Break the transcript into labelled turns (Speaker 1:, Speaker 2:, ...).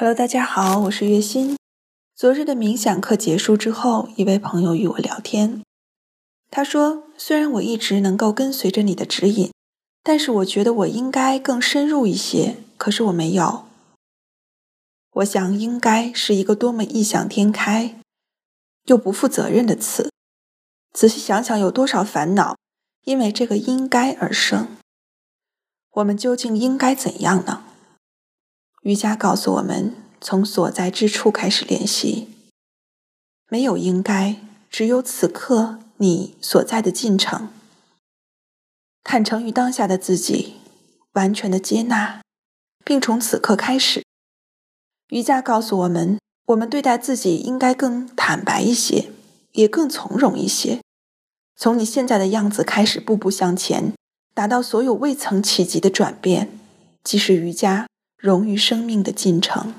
Speaker 1: Hello，大家好，我是月心。昨日的冥想课结束之后，一位朋友与我聊天，他说：“虽然我一直能够跟随着你的指引，但是我觉得我应该更深入一些，可是我没有。我想‘应该’是一个多么异想天开又不负责任的词。仔细想想，有多少烦恼因为这个‘应该’而生？我们究竟应该怎样呢？”瑜伽告诉我们，从所在之处开始练习。没有应该，只有此刻你所在的进程。坦诚于当下的自己，完全的接纳，并从此刻开始。瑜伽告诉我们，我们对待自己应该更坦白一些，也更从容一些。从你现在的样子开始，步步向前，达到所有未曾企及的转变，即是瑜伽。融于生命的进程。